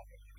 happen.